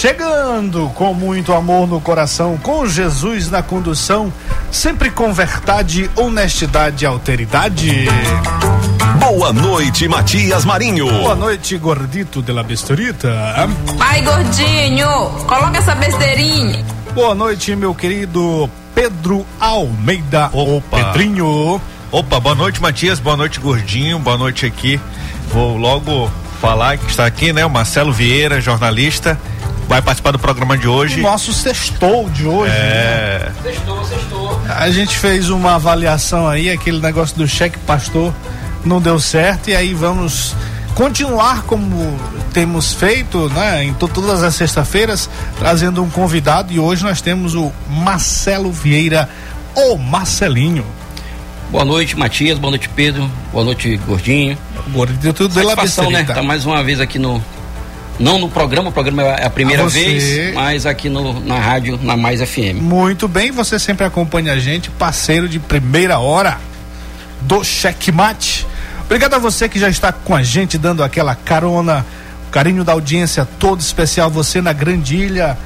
chegando com muito amor no coração, com Jesus na condução, sempre com verdade, honestidade e alteridade. Boa noite, Matias Marinho. Boa noite, gordito de la bestorita. Ai, gordinho, coloca essa besteirinha. Boa noite, meu querido Pedro Almeida, o Pedrinho. Opa, boa noite, Matias. Boa noite, gordinho. Boa noite aqui. Vou logo falar que está aqui, né? O Marcelo Vieira, jornalista, vai participar do programa de hoje. O nosso sextou de hoje. É. Sextou, sextou. A gente fez uma avaliação aí, aquele negócio do cheque pastor não deu certo e aí vamos continuar como temos feito, né, em to todas as sextas-feiras, trazendo um convidado e hoje nós temos o Marcelo Vieira, o Marcelinho. Boa noite, Matias. Boa noite, Pedro. Boa noite, Gordinho. Gordinho, tudo bem Satisfação, né? Tá mais uma vez aqui no. Não no programa, o programa é a primeira A vez, mas aqui no, na rádio, na Mais FM. Muito bem, você sempre acompanha a gente, parceiro de primeira hora do Checkmate. Obrigado a você que já está com a gente, dando aquela carona, carinho da audiência todo especial, você na Grande Ilha,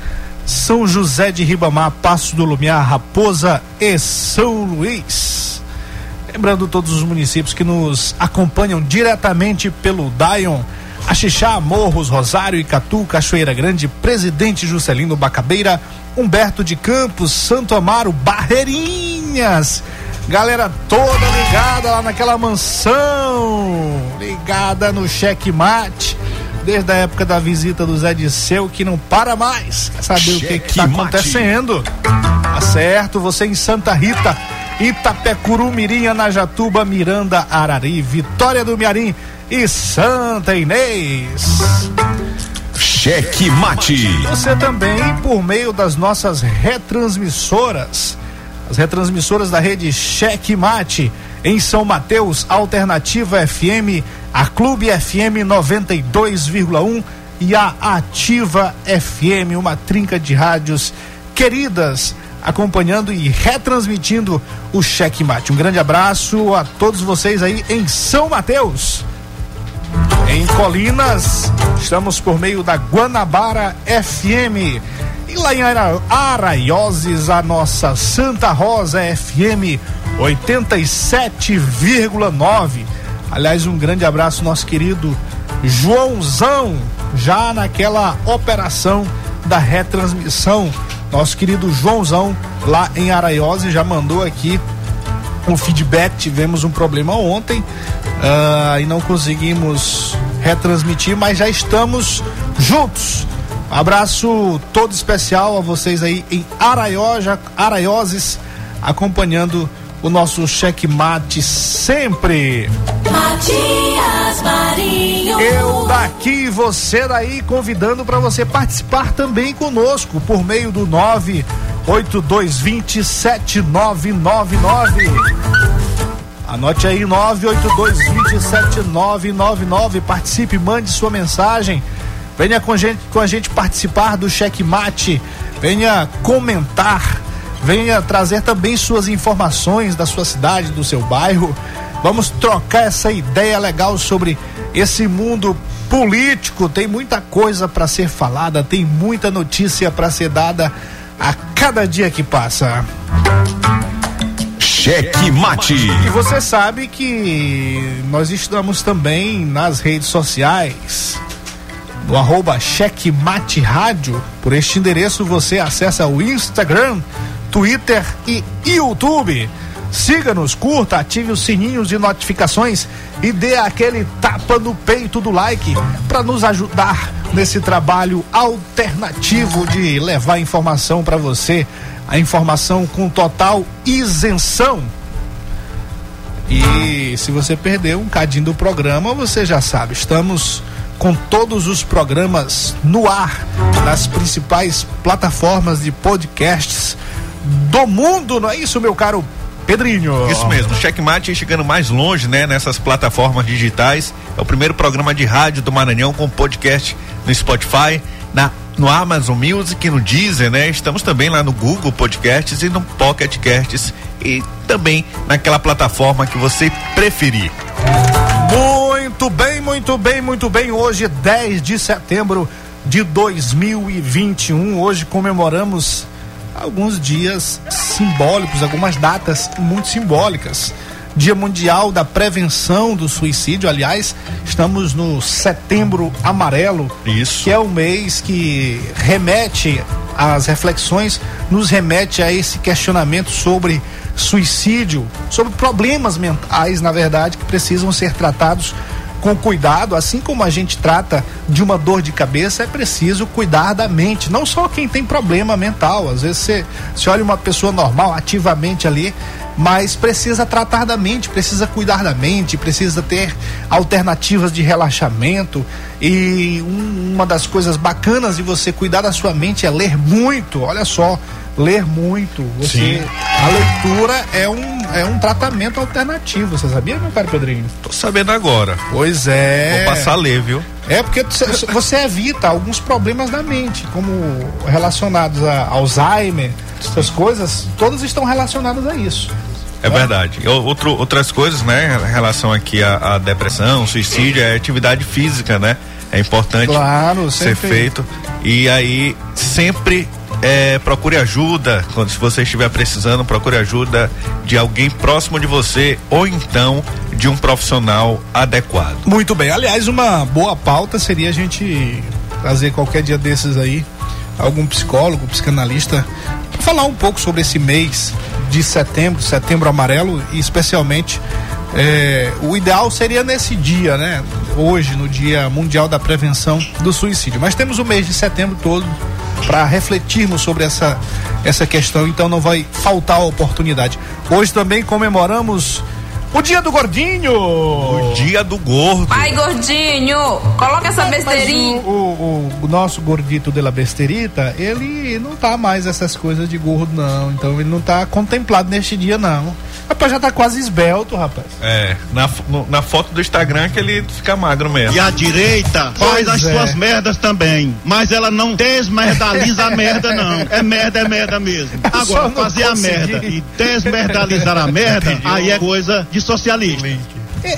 São José de Ribamar, Passo do Lumiar, Raposa e São Luís. Lembrando todos os municípios que nos acompanham diretamente pelo Dion, Axixá, Morros, Rosário, Icatu, Cachoeira Grande, Presidente Juscelino Bacabeira, Humberto de Campos, Santo Amaro, Barreirinhas. Galera toda ligada lá naquela mansão, ligada no checkmate, desde a época da visita do Zé Disseu, que não para mais. Quer saber o que, que tá acontecendo? Tá certo, você em Santa Rita, Itapecuru, Mirim, Anajatuba, Miranda, Arari, Vitória do Miarim e Santa Inês. Cheque Mate. Você também por meio das nossas retransmissoras, as retransmissoras da rede Cheque Mate em São Mateus, Alternativa FM, a Clube FM 92,1 e a Ativa FM, uma trinca de rádios queridas acompanhando e retransmitindo o Cheque Mate. Um grande abraço a todos vocês aí em São Mateus. Em Colinas, estamos por meio da Guanabara FM. E lá em Ara- Araioses, a nossa Santa Rosa FM 87,9. Aliás, um grande abraço, nosso querido Joãozão, já naquela operação da retransmissão. Nosso querido Joãozão, lá em Araiose, já mandou aqui um feedback. Tivemos um problema ontem ah, e não conseguimos retransmitir, mas já estamos juntos. Abraço todo especial a vocês aí em Araioja, Araioses, acompanhando o nosso checkmate sempre. Matias Marinho. Eu daqui, você daí, convidando para você participar também conosco por meio do 98220 7999. Anote aí 98220 7999. Participe, mande sua mensagem. Venha com, gente, com a gente participar do checkmate. Venha comentar. Venha trazer também suas informações da sua cidade, do seu bairro. Vamos trocar essa ideia legal sobre esse mundo político. Tem muita coisa para ser falada, tem muita notícia para ser dada a cada dia que passa. Cheque Mate. E você sabe que nós estamos também nas redes sociais. No arroba Checkmate Rádio. Por este endereço você acessa o Instagram, Twitter e YouTube. Siga-nos, curta, ative os sininhos de notificações e dê aquele tapa no peito do like para nos ajudar nesse trabalho alternativo de levar informação para você, a informação com total isenção. E se você perdeu um cadinho do programa, você já sabe, estamos com todos os programas no ar, nas principais plataformas de podcasts do mundo, não é isso, meu caro Pedrinho? Isso mesmo, Checkmate chegando mais longe, né, nessas plataformas digitais. É o primeiro programa de rádio do Maranhão com podcast no Spotify, na no Amazon Music, no Deezer, né? Estamos também lá no Google Podcasts e no Pocket Casts e também naquela plataforma que você preferir. Muito bem, muito bem, muito bem. Hoje, 10 de setembro de 2021. Hoje comemoramos alguns dias simbólicos, algumas datas muito simbólicas. Dia Mundial da Prevenção do Suicídio. Aliás, estamos no Setembro Amarelo, Isso. que é o mês que remete às reflexões, nos remete a esse questionamento sobre suicídio, sobre problemas mentais, na verdade, que precisam ser tratados com cuidado, assim como a gente trata de uma dor de cabeça, é preciso cuidar da mente. Não só quem tem problema mental. Às vezes você, você olha uma pessoa normal, ativamente ali, mas precisa tratar da mente, precisa cuidar da mente, precisa ter alternativas de relaxamento. E um- uma das coisas bacanas de você cuidar da sua mente é ler muito. Olha só, ler muito. Você, Sim. a leitura é um, é um tratamento alternativo. Você sabia, meu caro Pedrinho? Tô sabendo agora. Pois é. Vou passar a ler, viu? É porque você- evita alguns problemas da mente, como relacionados a Alzheimer, essas coisas, todas estão relacionadas a isso. É verdade. Outro, outras coisas, né, em relação aqui à, à depressão, suicídio, é atividade física, né? É importante Claro, ser feito. E aí, sempre é, procure ajuda. Quando se você estiver precisando, procure ajuda de alguém próximo de você ou então de um profissional adequado. Muito bem. Aliás, uma boa pauta seria a gente trazer qualquer dia desses aí algum psicólogo, psicanalista, falar um pouco sobre esse mês de setembro, setembro amarelo, e especialmente é, o ideal seria nesse dia, né? Hoje, no Dia Mundial da Prevenção do Suicídio. Mas temos o mês de setembro todo para refletirmos sobre essa, essa questão, então não vai faltar a oportunidade. Hoje também comemoramos o Dia do Gordinho! O dia do gordo. Pai gordinho, coloca essa besteirinha. o, o- o- nosso gordito de la besterita, ele não tá mais essas coisas de gordo, não. Então ele não tá contemplado neste dia, não. Rapaz, já tá quase esbelto, rapaz. É, na, no- na foto do Instagram que ele fica magro mesmo. E a direita faz Pois as é. suas merdas também. Mas ela não desmerdaliza a merda, não. É merda, é merda mesmo. Agora, fazer a merda e desmerdalizar a merda, aí é coisa de socialista. E-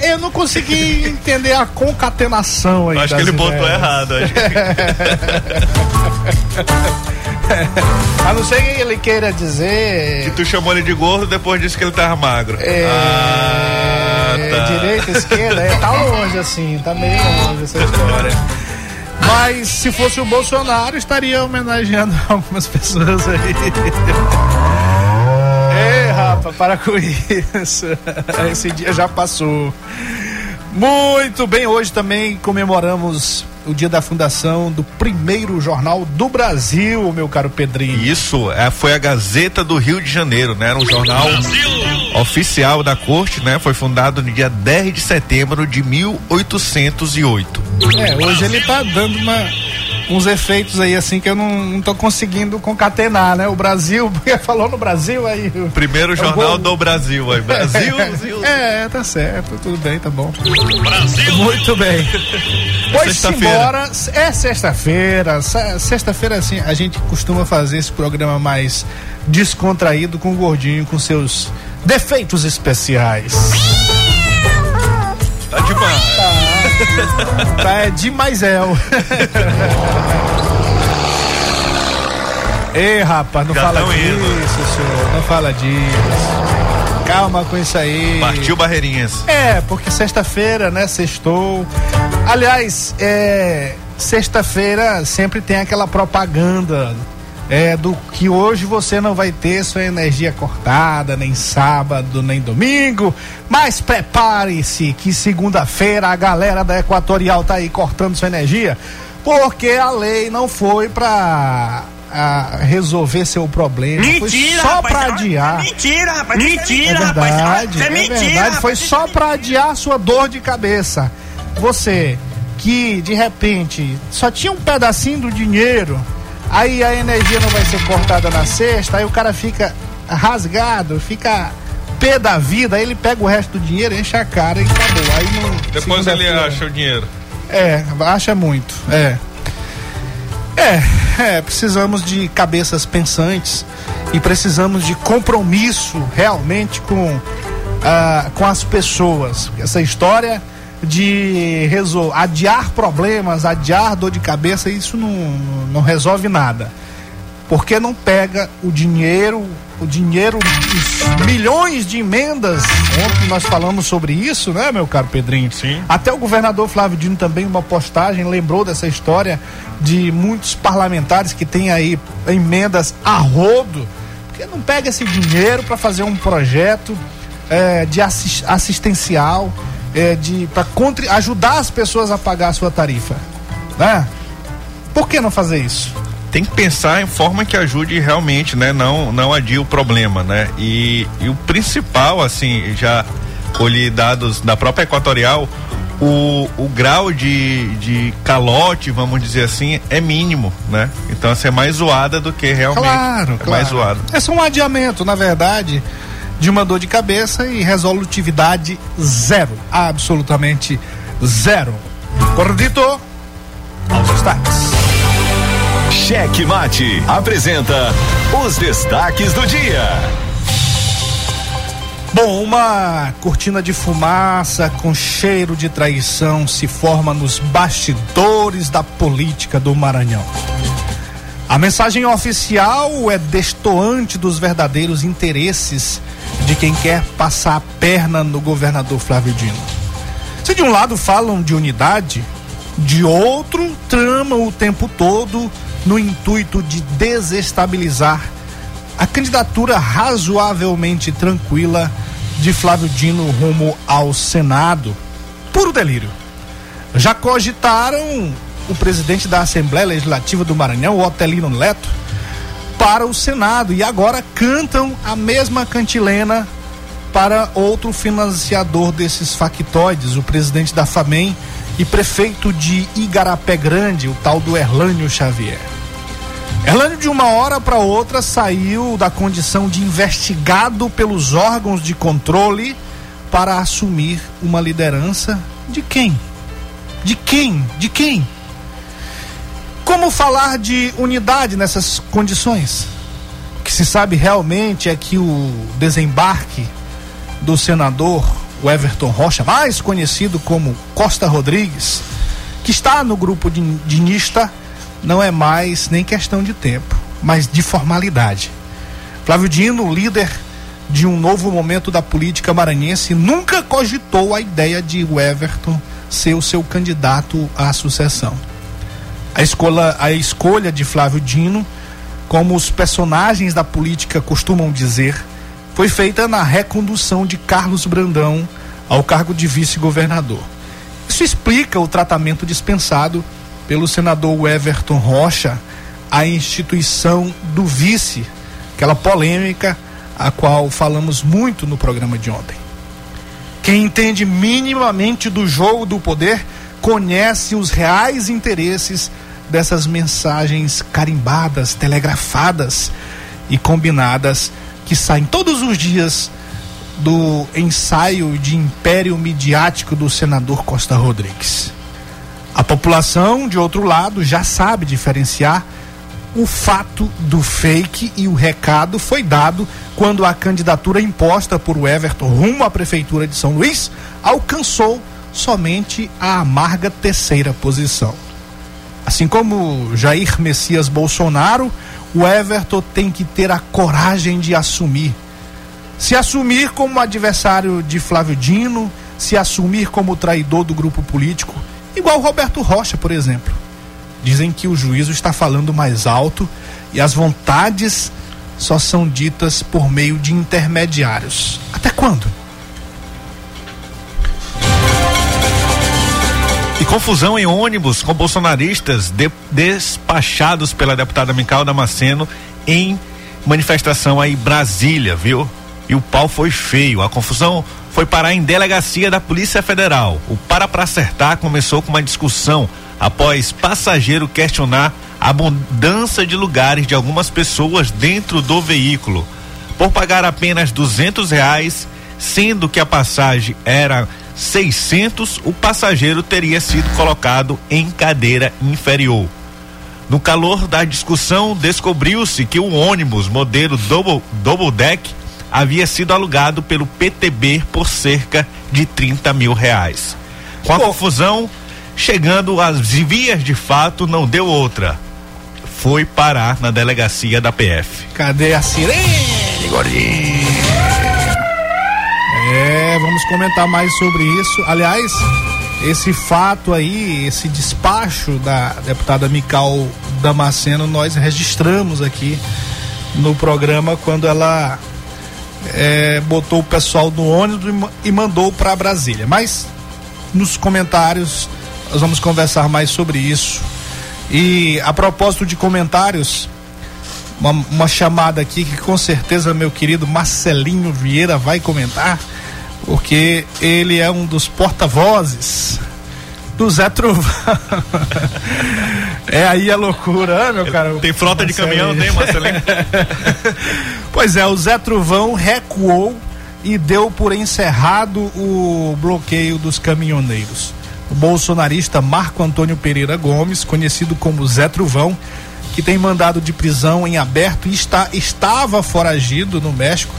Eu não consegui entender a concatenação aí. Acho que ele botou ideias. errado. Acho que... A não ser que ele queira dizer. Tu chamou ele de gordo, depois disse que ele tava magro. É, Ah, tá. direita, esquerda, é, tá longe assim, tá meio longe essa história. Mas se fosse o Bolsonaro, estaria homenageando algumas pessoas aí. Rafa, para com isso. Esse dia já passou. Muito bem, hoje também comemoramos o dia da fundação do primeiro jornal do Brasil, meu caro Pedrinho. Isso é, foi a Gazeta do Rio de Janeiro, né? Era um jornal oficial da corte, né? Foi fundado no dia 10 de setembro de 1808. É, hoje ele tá dando uma, uns efeitos aí assim que eu não, não tô conseguindo concatenar, né? O Brasil, porque falou no Brasil aí. Primeiro É jornal do Brasil, aí. Brasil, Brasil. É, tá certo, tudo bem, tá bom. Brasil! Muito bem. Pois Sexta-feira. embora, é sexta-feira. se- Sexta-feira, assim, a gente costuma fazer esse programa mais descontraído com o gordinho, com seus defeitos especiais. Tá demais. Tá, é demais é. Ei, rapaz, não Já fala disso, indo. senhor. Não fala disso. Calma com isso aí. Partiu Barreirinhas. É, porque sexta-feira, né? Sextou. Aliás, é. Sexta-feira sempre tem aquela propaganda. É, do que hoje você não vai ter sua energia cortada, nem sábado, nem domingo. Mas prepare-se que segunda-feira a galera da Equatorial tá aí cortando sua energia, porque a lei não foi pra ah, resolver seu problema. foi só pra adiar. Mentira, rapaz. É Mentira, verdade, rapaz. é verdade. Foi só pra adiar sua dor de cabeça. Você que de repente só tinha um pedacinho do dinheiro, aí a energia não vai ser cortada na sexta, aí o cara fica rasgado, fica pé da vida, aí ele pega o resto do dinheiro, enche a cara e acabou. Aí não, Depois ele segunda-feira- acha o dinheiro. É, acha muito. É. É, é, precisamos de cabeças pensantes e precisamos de compromisso realmente com, ah, com as pessoas. Essa história de resol adiar problemas, adiar dor de cabeça, isso não, não resolve nada. Porque não pega o dinheiro, o dinheiro, os milhões de emendas. Ontem nós falamos sobre isso, né, meu caro Pedrinho? Sim. Até o governador Flávio Dino também, uma postagem, lembrou dessa história de muitos parlamentares que têm aí emendas a rodo, porque não pega esse dinheiro para fazer um projeto eh, de assis- assistencial, eh, de para ajudar as pessoas a pagar a sua tarifa, né? Por que não fazer isso? tem que pensar em forma que ajude realmente, né? Não, não adie o problema, né? E, e o principal, assim, já colhi dados da própria Equatorial, o, o grau de, de calote, vamos dizer assim, é mínimo, né? Então, assim, é mais zoada do que realmente. Claro, é claro. mais zoada. É só um adiamento, na verdade, de uma dor de cabeça e resolutividade zero. Absolutamente zero. Gordito, aos destaques. Cheque Mate apresenta os destaques do dia. Bom, uma cortina de fumaça com cheiro de traição se forma nos bastidores da política do Maranhão. A mensagem oficial é destoante dos verdadeiros interesses de quem quer passar a perna no governador Flávio Dino. Se de um lado falam de unidade, de outro tramam o tempo todo no intuito de desestabilizar a candidatura razoavelmente tranquila de Flávio Dino rumo ao Senado. Puro delírio. Já cogitaram o presidente da Assembleia Legislativa do Maranhão, Otelino Neto, para o Senado e agora cantam a mesma cantilena para outro financiador desses factoides, o presidente da FAMEM e prefeito de Igarapé Grande, o tal do Erlânio Xavier. Erlânio, de uma hora para outra, saiu da condição de investigado pelos órgãos de controle para assumir uma liderança de quem? De quem? De quem? Como falar de unidade nessas condições? O que se sabe realmente é que o desembarque do senador o Everton Rocha, mais conhecido como Costa Rodrigues, que está no grupo de dinista, não é mais nem questão de tempo, mas de formalidade. Flávio Dino, líder de um novo momento da política maranhense, nunca cogitou a ideia de o Everton ser o seu candidato à sucessão. A escolha, a escolha de Flávio Dino, como os personagens da política costumam dizer, foi feita na recondução de Carlos Brandão ao cargo de vice-governador. Isso explica o tratamento dispensado pelo senador Everton Rocha à instituição do vice, aquela polêmica a qual falamos muito no programa de ontem. Quem entende minimamente do jogo do poder conhece os reais interesses dessas mensagens carimbadas, telegrafadas e combinadas que saem todos os dias do ensaio de império midiático do senador Costa Rodrigues. A população, de outro lado, já sabe diferenciar o fato do fake e o recado foi dado quando a candidatura imposta por Everton rumo à prefeitura de São Luís alcançou somente a amarga terceira posição. Assim como Jair Messias Bolsonaro, o Everton tem que ter a coragem de assumir. Se assumir como adversário de Flávio Dino, se assumir como traidor do grupo político, igual Roberto Rocha, por exemplo. Dizem que o juízo está falando mais alto e as vontades só são ditas por meio de intermediários. Até quando? Confusão em ônibus com bolsonaristas de- despachados pela deputada Mical Damasceno em manifestação aí em Brasília, viu? E o pau foi feio. A confusão foi parar em delegacia da Polícia Federal. O para pra acertar começou com uma discussão após passageiro questionar a mudança de lugares de algumas pessoas dentro do veículo. Por pagar apenas duzentos reais, sendo que a passagem era 600, o passageiro teria sido colocado em cadeira inferior. No calor da discussão, descobriu-se que o ônibus modelo double, double deck havia sido alugado pelo PTB por cerca de 30 mil reais. Com a confusão, chegando às vias de fato, não deu outra. Foi parar na delegacia da PF. Cadê a sirene, gordinho? É, vamos comentar mais sobre isso. Aliás, esse fato aí, esse despacho da deputada Mical Damasceno, nós registramos aqui no programa quando ela é, botou o pessoal no ônibus e mandou para Brasília. Mas nos comentários nós vamos conversar mais sobre isso. E a propósito de comentários, uma, uma chamada aqui que com certeza meu querido Marcelinho Vieira vai comentar, porque ele é um dos porta-vozes do Zé Trovão. é aí a loucura, meu cara. Tem frota de caminhão, tem, Marcelinho? pois é, o Zé Trovão recuou e deu por encerrado o bloqueio dos caminhoneiros. O bolsonarista Marco Antônio Pereira Gomes, conhecido como Zé Trovão, que tem mandado de prisão em aberto e está, estava foragido no México,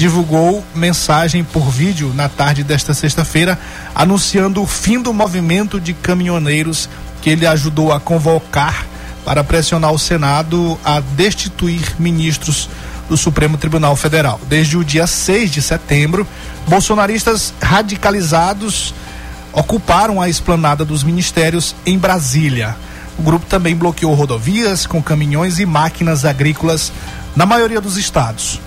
divulgou mensagem por vídeo na tarde desta sexta-feira, anunciando o fim do movimento de caminhoneiros que ele ajudou a convocar para pressionar o Senado a destituir ministros do Supremo Tribunal Federal. Desde o dia 6 de setembro, bolsonaristas radicalizados ocuparam a esplanada dos ministérios em Brasília. O grupo também bloqueou rodovias com caminhões e máquinas agrícolas na maioria dos estados.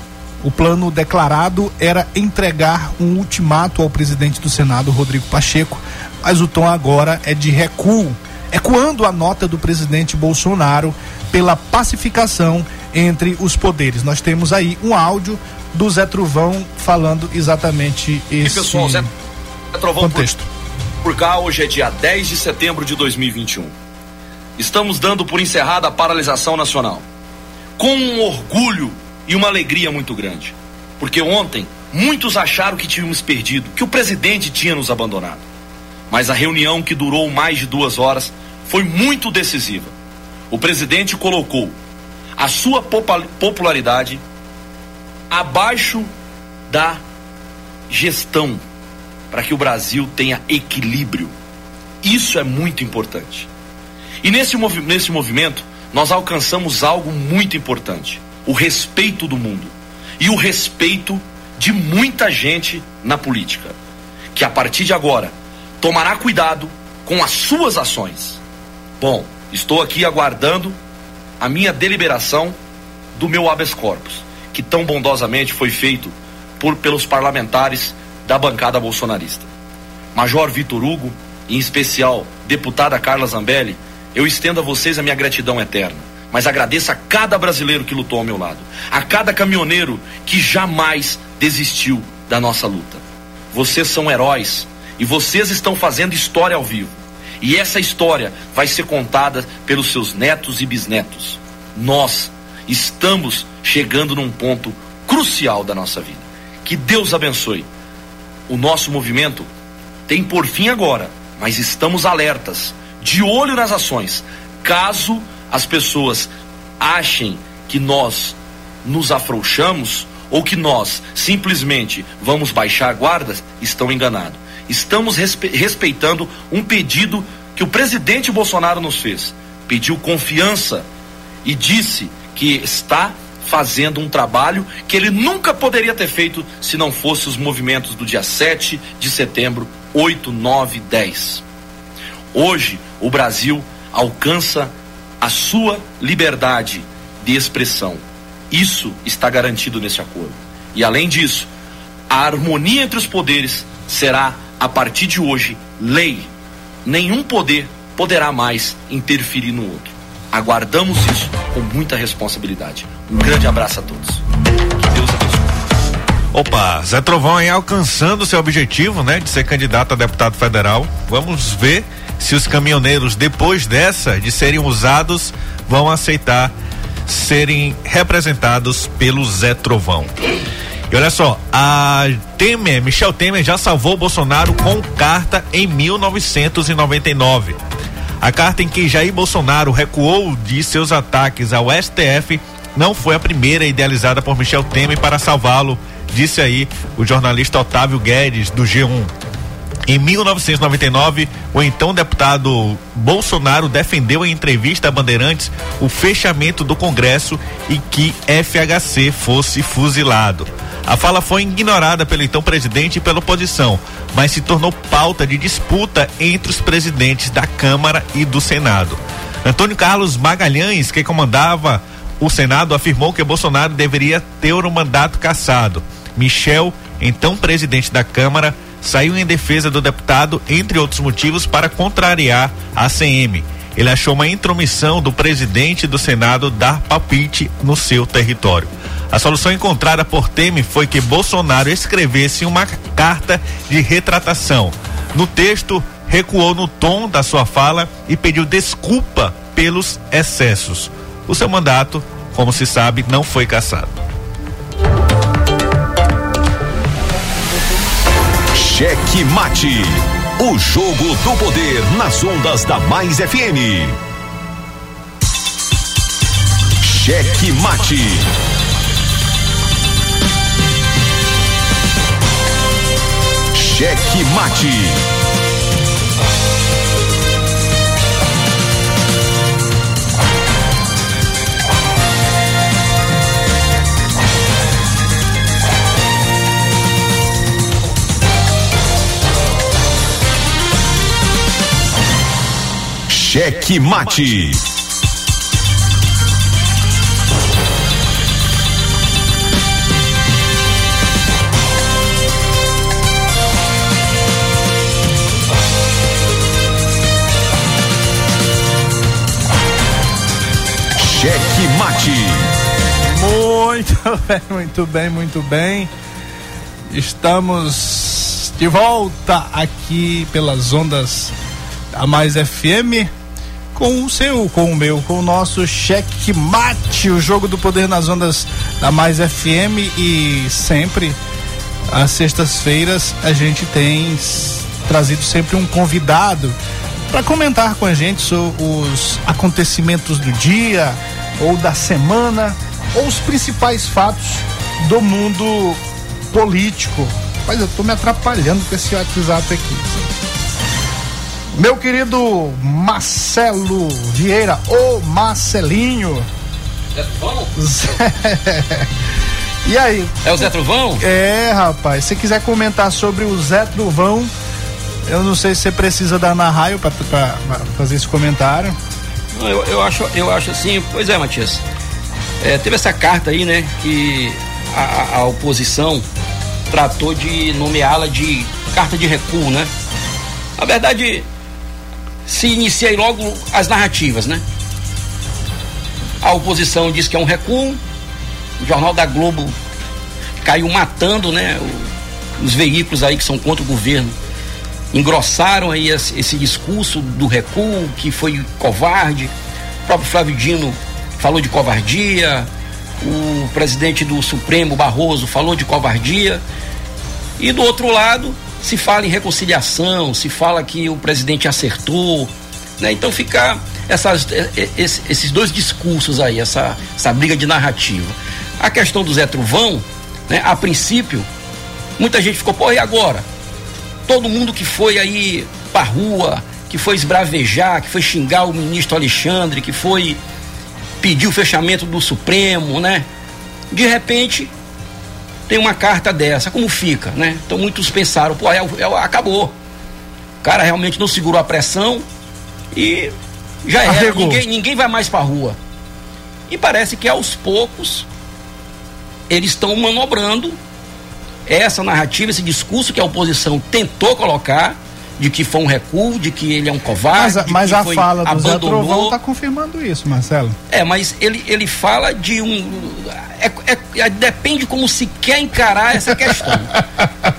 O plano declarado era entregar um ultimato ao presidente do Senado, Rodrigo Pacheco, mas o tom agora é de recuo, ecoando a nota do presidente Bolsonaro pela pacificação entre os poderes. Nós temos aí um áudio do Zé Truvão falando exatamente esse e pessoal, Zé Trovão contexto. Por, por cá, hoje é dia 10 de setembro de 2021. Estamos dando por encerrada a paralisação nacional. Com um orgulho e uma alegria muito grande. Porque ontem muitos acharam que tínhamos perdido, que o presidente tinha nos abandonado. Mas a reunião, que durou mais de duas horas, foi muito decisiva. O presidente colocou a sua popularidade abaixo da gestão para que o Brasil tenha equilíbrio. Isso é muito importante. E nesse, movi nesse movimento, nós alcançamos algo muito importante o respeito do mundo e o respeito de muita gente na política, que a partir de agora tomará cuidado com as suas ações. Bom, estou aqui aguardando a minha deliberação do meu habeas corpus, que tão bondosamente foi feito por pelos parlamentares da bancada bolsonarista. Major Vitor Hugo, em especial deputada Carla Zambelli, eu estendo a vocês a minha gratidão eterna mas agradeço a cada brasileiro que lutou ao meu lado, a cada caminhoneiro que jamais desistiu da nossa luta. Vocês são heróis e vocês estão fazendo história ao vivo. E essa história vai ser contada pelos seus netos e bisnetos. Nós estamos chegando num ponto crucial da nossa vida. Que Deus abençoe. O nosso movimento tem por fim agora, mas estamos alertas, de olho nas ações. Caso as pessoas achem que nós nos afrouxamos ou que nós simplesmente vamos baixar guardas, estão enganados. Estamos respe respeitando um pedido que o presidente Bolsonaro nos fez. Pediu confiança e disse que está fazendo um trabalho que ele nunca poderia ter feito se não fosse os movimentos do dia 7 de setembro, 8, 9, 10. Hoje, o Brasil alcança a sua liberdade de expressão. Isso está garantido nesse acordo. E além disso, a harmonia entre os poderes será, a partir de hoje, lei. Nenhum poder poderá mais interferir no outro. Aguardamos isso com muita responsabilidade. Um grande abraço a todos. Que Deus abençoe. Opa, Zé Trovão aí alcançando seu objetivo, né, de ser candidato a deputado federal. Vamos ver se os caminhoneiros, depois dessa, de serem usados, vão aceitar serem representados pelo Zé Trovão. E olha só, a Temer, Michel Temer já salvou Bolsonaro com carta em 1999. A carta em que Jair Bolsonaro recuou de seus ataques ao STF não foi a primeira idealizada por Michel Temer para salvá-lo disse aí o jornalista Otávio Guedes, do G1. Em 1999, o então deputado Bolsonaro defendeu em entrevista a Bandeirantes o fechamento do Congresso e que FHC fosse fuzilado. A fala foi ignorada pelo então presidente e pela oposição, mas se tornou pauta de disputa entre os presidentes da Câmara e do Senado. Antônio Carlos Magalhães, que comandava o Senado, afirmou que Bolsonaro deveria ter o um mandato cassado. Michel, então presidente da Câmara, saiu em defesa do deputado, entre outros motivos, para contrariar a CM. Ele achou uma intromissão do presidente do Senado dar palpite no seu território. A solução encontrada por Temer foi que Bolsonaro escrevesse uma carta de retratação. No texto, recuou no tom da sua fala e pediu desculpa pelos excessos. O seu mandato, como se sabe, não foi cassado. Cheque Mate. O jogo do poder nas ondas da Mais FM. Cheque Mate. Cheque Mate. Cheque Mate. Cheque Mate. Muito bem, muito bem, muito bem. Estamos de volta aqui pelas ondas da Mais FM com o seu, com o meu, com o nosso cheque mate, o jogo do poder nas ondas da Mais FM e sempre às sextas-feiras a gente tem trazido sempre um convidado para comentar com a gente sobre os acontecimentos do dia ou da semana ou os principais fatos do mundo político. Mas eu tô me atrapalhando com esse WhatsApp aqui. Meu querido Marcelo Vieira, o Marcelinho. Zé Truvão? E aí? É o Zé Truvão? É, rapaz. Se quiser comentar sobre o Zé Truvão, eu não sei se você precisa da Ana Raio para fazer esse comentário. Não, eu, eu, acho, eu acho assim, pois é, Matias. É, teve essa carta aí, né, que a, a oposição tratou de nomeá-la de carta de recuo, né? Na verdade, se inicia aí logo as narrativas, né? A oposição diz que é um recuo, o Jornal da Globo caiu matando, né? Os veículos aí que são contra o governo engrossaram aí esse, discurso do recuo, que foi covarde. O próprio Flávio Dino falou de covardia, o presidente do Supremo, Barroso, falou de covardia. E do outro lado, se fala em reconciliação, se fala que o presidente acertou, né? Então fica essas, esses dois discursos aí, essa, essa briga de narrativa. A questão do Zé Truvão, né? A princípio, muita gente ficou, pô, e agora? Todo mundo que foi aí pra rua, que foi esbravejar, que foi xingar o ministro Alexandre, que foi pedir o fechamento do Supremo, né? De repente, tem uma carta dessa, como fica, né? Então muitos pensaram, pô, é, é, acabou. O cara realmente não segurou a pressão e já era. Ninguém, ninguém vai mais pra rua. E parece que aos poucos eles estão manobrando essa narrativa, esse discurso que a oposição tentou colocar, de que foi um recuo, de que ele é um covarde. Mas, mas a fala do Zé. Trovão tá confirmando isso, Marcelo. É, mas ele, ele fala de um. É, é- é- depende como se quer encarar essa questão.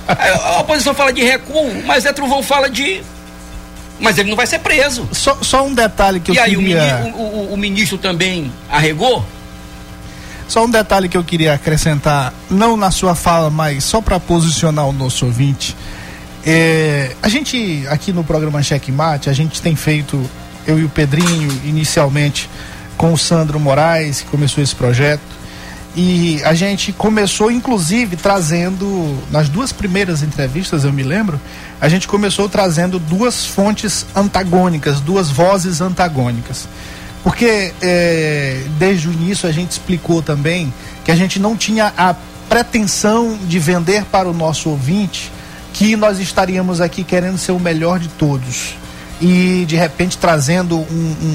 a, a oposição fala de recuo, mas Zé Trovão fala de. Mas ele não vai ser preso. Só, só um detalhe que eu e aí queria. o, mini- o- o- o ministro também arregou? Só um detalhe que eu queria acrescentar, não na sua fala, mas só para posicionar o nosso ouvinte. É, a gente, aqui no programa Checkmate, a gente tem feito, eu e o Pedrinho, inicialmente, com o Sandro Moraes, que começou esse projeto. E a gente começou, inclusive, trazendo, nas duas primeiras entrevistas, eu me lembro, a gente começou trazendo duas fontes antagônicas, duas vozes antagônicas. Porque eh, desde o início a gente explicou também que a gente não tinha a pretensão de vender para o nosso ouvinte que nós estaríamos aqui querendo ser o melhor de todos e de repente trazendo um,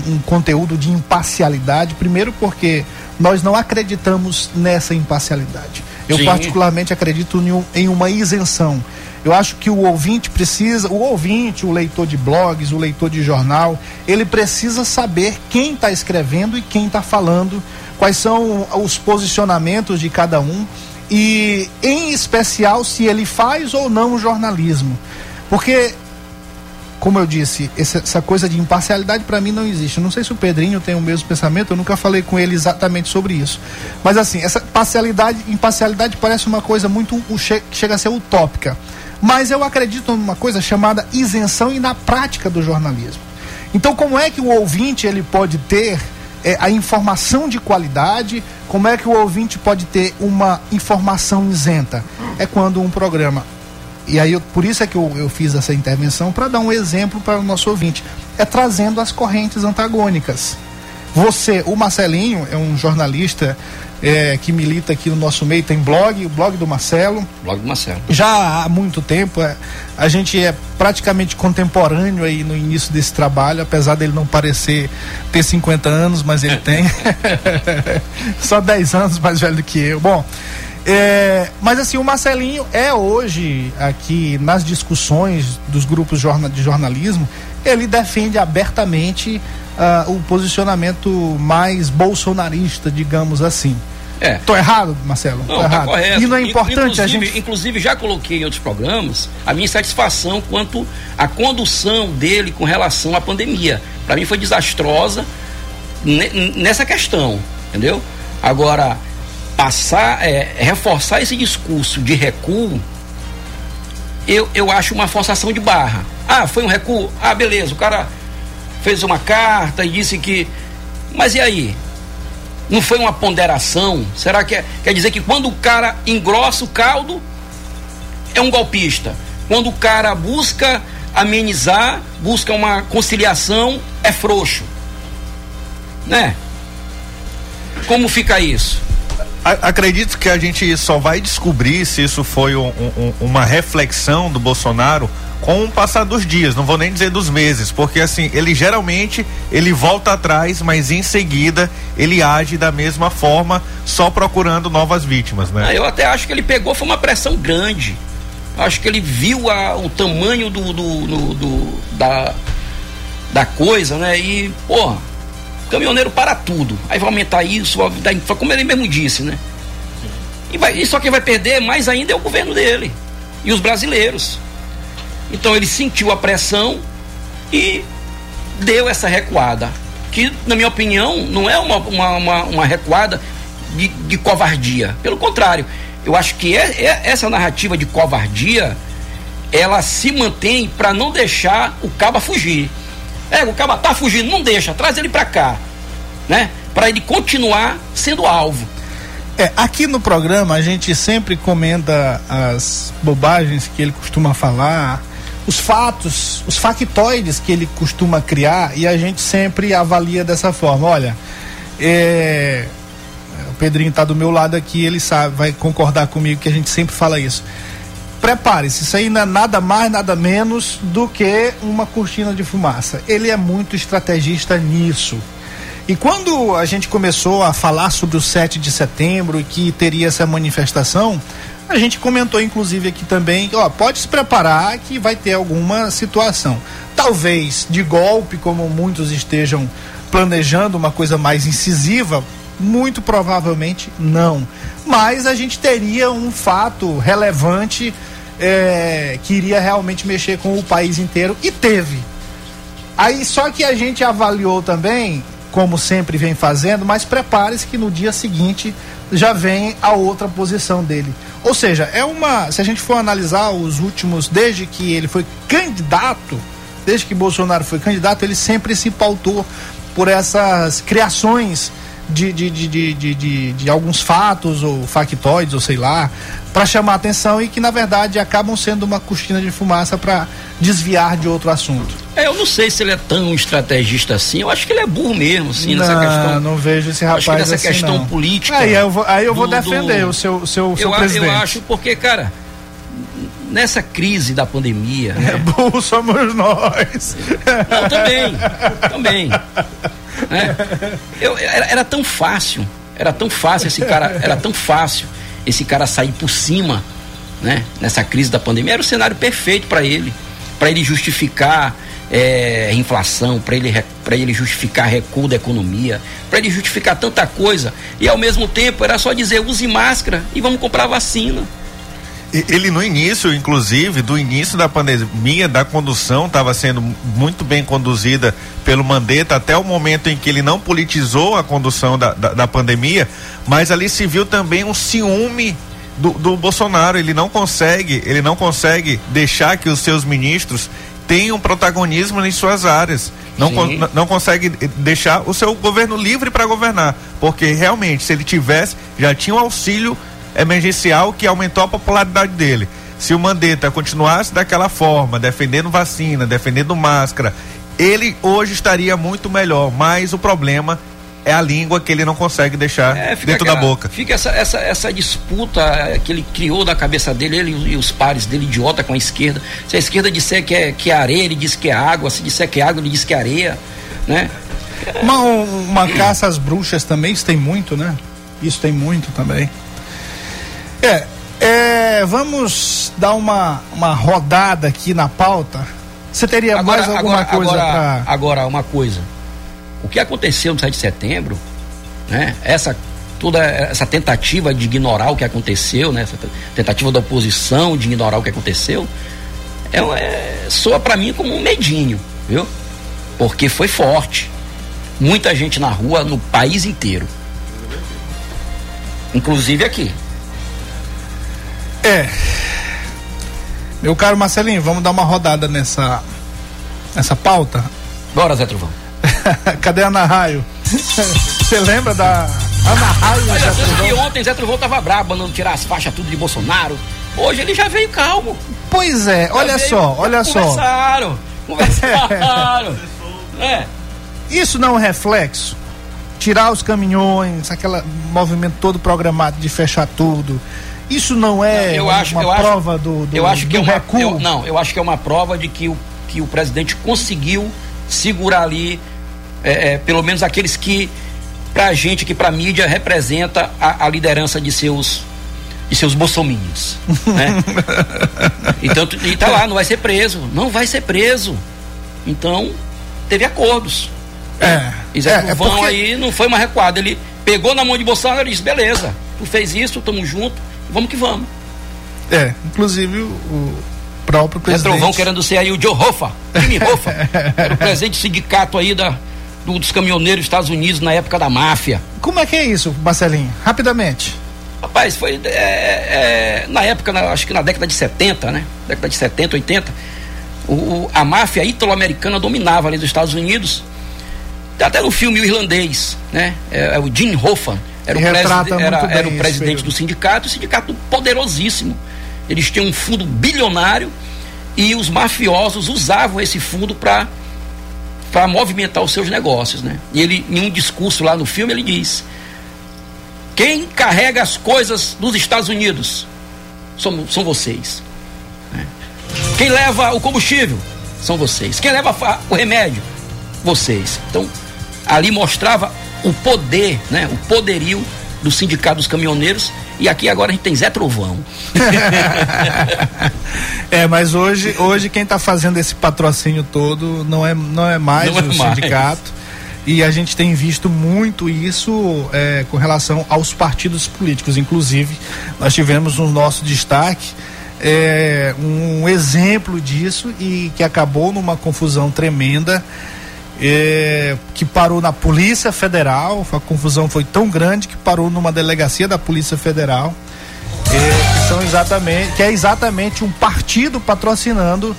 um- um conteúdo de imparcialidade. Primeiro porque nós não acreditamos nessa imparcialidade. Eu Sim. particularmente acredito em um- uma isenção. Eu acho que o ouvinte precisa, o ouvinte, o leitor de blogs, o leitor de jornal, ele precisa saber quem está escrevendo e quem está falando, quais são os posicionamentos de cada um e, em especial, se ele faz ou não jornalismo. Porque como eu disse, essa, coisa de imparcialidade para mim não existe. Não sei se o Pedrinho tem o mesmo pensamento, eu nunca falei com ele exatamente sobre isso. Mas assim, essa parcialidade, imparcialidade parece uma coisa muito que chega a ser utópica. Mas eu acredito numa coisa chamada isenção e na prática do jornalismo. Então, como é que o ouvinte ele pode ter eh, a informação de qualidade? Como é que o ouvinte pode ter uma informação isenta? É quando um programa e aí, eu- por isso é que eu, eu fiz essa intervenção para dar um exemplo para o nosso ouvinte. É trazendo as correntes antagônicas. Você, o Marcelinho, é um jornalista é, que milita aqui no nosso meio, tem blog, o blog do Marcelo. Blog do Marcelo. Já há muito tempo, é, a gente é praticamente contemporâneo aí no início desse trabalho, apesar dele não parecer ter 50 anos, mas ele tem. Só 10 anos mais velho do que eu. Bom, é, mas assim, o Marcelinho é hoje, aqui nas discussões dos grupos de jornalismo, ele defende abertamente ah, o posicionamento mais bolsonarista, digamos assim. É. Tô errado, Marcelo? Não, Tô tá errado. correto. E não é importante a inclusive, gente. Inclusive, já coloquei em outros programas a minha insatisfação quanto à condução dele com relação à pandemia. Para mim foi desastrosa ne- nessa questão, entendeu? Agora, passar, é, reforçar esse discurso de recuo, eu, eu acho uma forçação de barra. Ah, foi um recuo? Ah, beleza, o cara fez uma carta e disse que. Mas e aí? Não foi uma ponderação? Será que é, quer dizer que quando o cara engrossa o caldo, é um golpista? Quando o cara busca amenizar, busca uma conciliação, é frouxo? Né? Como fica isso? Acredito que a gente só vai descobrir se isso foi um- um- uma reflexão do Bolsonaro com o passar dos dias, não vou nem dizer dos meses, porque assim, ele geralmente ele volta atrás, mas em seguida ele age da mesma forma, só procurando novas vítimas, Ah, né? eu até acho que ele pegou, foi uma pressão grande. Acho que ele viu a- o tamanho do, do- do- do- da, da coisa, né? E, porra, caminhoneiro para tudo. Aí vai aumentar isso, vai dar- como ele mesmo disse, né? E, vai, e só quem vai perder mais ainda é o governo dele e os brasileiros. Então ele sentiu a pressão e deu essa recuada. Que, na minha opinião, não é uma, uma, uma, uma recuada de, de covardia. Pelo contrário, eu acho que é, é- essa narrativa de covardia ela se mantém para não deixar o caba fugir. É, o caba tá fugindo, não deixa, traz ele para cá, né? Para ele continuar sendo alvo. É, aqui no programa a gente sempre comenta as bobagens que ele costuma falar, os fatos, os factoides que ele costuma criar e a gente sempre avalia dessa forma. Olha, é, o Pedrinho está do meu lado aqui, ele sabe, vai concordar comigo que a gente sempre fala isso. Prepare-se, isso aí não é nada mais, nada menos do que uma cortina de fumaça. Ele é muito estrategista nisso. E quando a gente começou a falar sobre o 7 de setembro e que teria essa manifestação, A gente comentou inclusive aqui também, ó, pode se preparar que vai ter alguma situação. Talvez de golpe, como muitos estejam planejando uma coisa mais incisiva, muito provavelmente não. Mas a gente teria um fato relevante é, que iria realmente mexer com o país inteiro e teve. Aí só que a gente avaliou também, como sempre vem fazendo, mas prepare-se que no dia seguinte já vem a outra posição dele. Ou seja, é uma. Se a gente for analisar os últimos, desde que ele foi candidato, desde que Bolsonaro foi candidato, ele sempre se pautou por essas criações de, de, de, de, de, alguns fatos ou factoides, ou sei lá, para chamar atenção e que na verdade acabam sendo uma cortina de fumaça para desviar de outro assunto. É, eu não sei se ele é tão estrategista assim, eu acho que ele é burro mesmo, assim, nessa não, questão. Não vejo esse rapaz acho que nessa assim, questão não. política. Aí eu vou, aí eu vou do- defender do- o seu, seu, seu eu, presidente. eu acho porque, cara, nessa crise da pandemia, É né? burro somos nós. Não, também, também. Né? Eu, era, era tão fácil, era tão fácil esse cara, era tão fácil esse cara sair por cima, né? Nessa crise da pandemia, era o cenário perfeito para ele, para ele justificar é, inflação, para ele para ele justificar recuo da economia, para ele justificar tanta coisa e ao mesmo tempo era só dizer use máscara e vamos comprar vacina. Ele no início, inclusive, do início da pandemia, da condução, estava sendo muito bem conduzida pelo Mandetta até o momento em que ele não politizou a condução da, da, da pandemia, mas ali se viu também um ciúme do, do Bolsonaro. Ele não consegue, ele não consegue deixar que os seus ministros tenham protagonismo em suas áreas. Não, con- não consegue deixar o seu governo livre para governar. Porque realmente, se ele tivesse, já tinha um auxílio emergencial que aumentou a popularidade dele. Se o Mandetta continuasse daquela forma, defendendo vacina, defendendo máscara, ele hoje estaria muito melhor. Mas o problema é a língua que ele não consegue deixar É, dentro da aquela- boca. Fica essa, essa, essa disputa eh, que ele criou da cabeça dele, ele e os pares dele, idiota com a esquerda. Se a esquerda disser que é, que é areia, ele diz que é água. Se disser que é água, ele diz que é areia. Né? Uma, um- uma caça às bruxas também, isso tem muito, né? Isso tem muito também. É, é, vamos dar uma, uma rodada aqui na pauta. Você teria mais alguma coisa agora, pra. agora, uma coisa. O que aconteceu no 7 de setembro, né? Essa toda essa tentativa de ignorar o que aconteceu, né? Essa tentativa da oposição de ignorar o que aconteceu, é, é, soa para mim como um medinho, viu? Porque foi forte. Muita gente na rua no país inteiro. Inclusive aqui. É. Meu caro Marcelinho, vamos dar uma rodada nessa, nessa pauta? Bora, Zé Trovão. Cadê a Ana Raio? Você lembra da Ana Raio? Olha, Zé que ontem Zé Trovão tava brabo, mandando tirar as faixas tudo de Bolsonaro. Hoje ele já veio calmo. Pois é, olha Já veio- só, olha só. Conversaram, conversaram. é. Isso não é um reflexo? Tirar os caminhões, aquele movimento todo programado de fechar tudo. Isso não é eu uma, acho, uma eu acho- prova do, do, eu acho que é uma, recuo? eu- não, eu acho que é uma prova de que o, que o presidente conseguiu segurar ali, é, é, pelo menos aqueles que, pra gente, que pra mídia, representa a, a liderança de seus de seus bolsominions, né? então, e tá lá, não vai ser preso, não vai ser preso. Então, teve acordos. É, E Zé é, é porque- aí não foi uma recuada, ele pegou na mão de Bolsonaro e disse, beleza, tu fez isso, tamo junto, vamos que vamos. É, inclusive o, próprio presidente. Trovão querendo ser aí o Joe Hoffa, Jimmy Hoffa, era o presidente do sindicato aí da, do- dos caminhoneiros dos Estados Unidos na época da máfia. Como é que é isso, Marcelinho? Rapidamente. Rapaz, foi é, é, na época, na- acho que na década de 70, né? Década de 70, 80, o, o- a máfia italo-americana dominava ali dos Estados Unidos. Até no filme O Irlandês, né? É, é o Jim Hoffa era o, retrata preside- era, era o presidente do sindicato, o sindicato poderosíssimo. Eles tinham um fundo bilionário e os mafiosos usavam esse fundo para para movimentar os seus negócios, né? E ele, em um discurso lá no filme, ele diz: quem carrega as coisas dos Estados Unidos são, são vocês. né? Quem leva o combustível são vocês. Quem leva o remédio, vocês. Então, ali mostrava o poder, né? O poderio do Sindicato dos Caminhoneiros. E aqui agora a gente tem Zé Trovão. é, mas hoje, hoje quem está fazendo esse patrocínio todo não é, não é mais Não é o mais. sindicato. E a gente tem visto muito isso é, com relação aos partidos políticos. Inclusive, nós tivemos no nosso destaque é, um exemplo disso e que acabou numa confusão tremenda. Que parou na Polícia Federal, a confusão foi tão grande que parou numa delegacia da Polícia Federal, que são exatamente, que é exatamente um partido patrocinando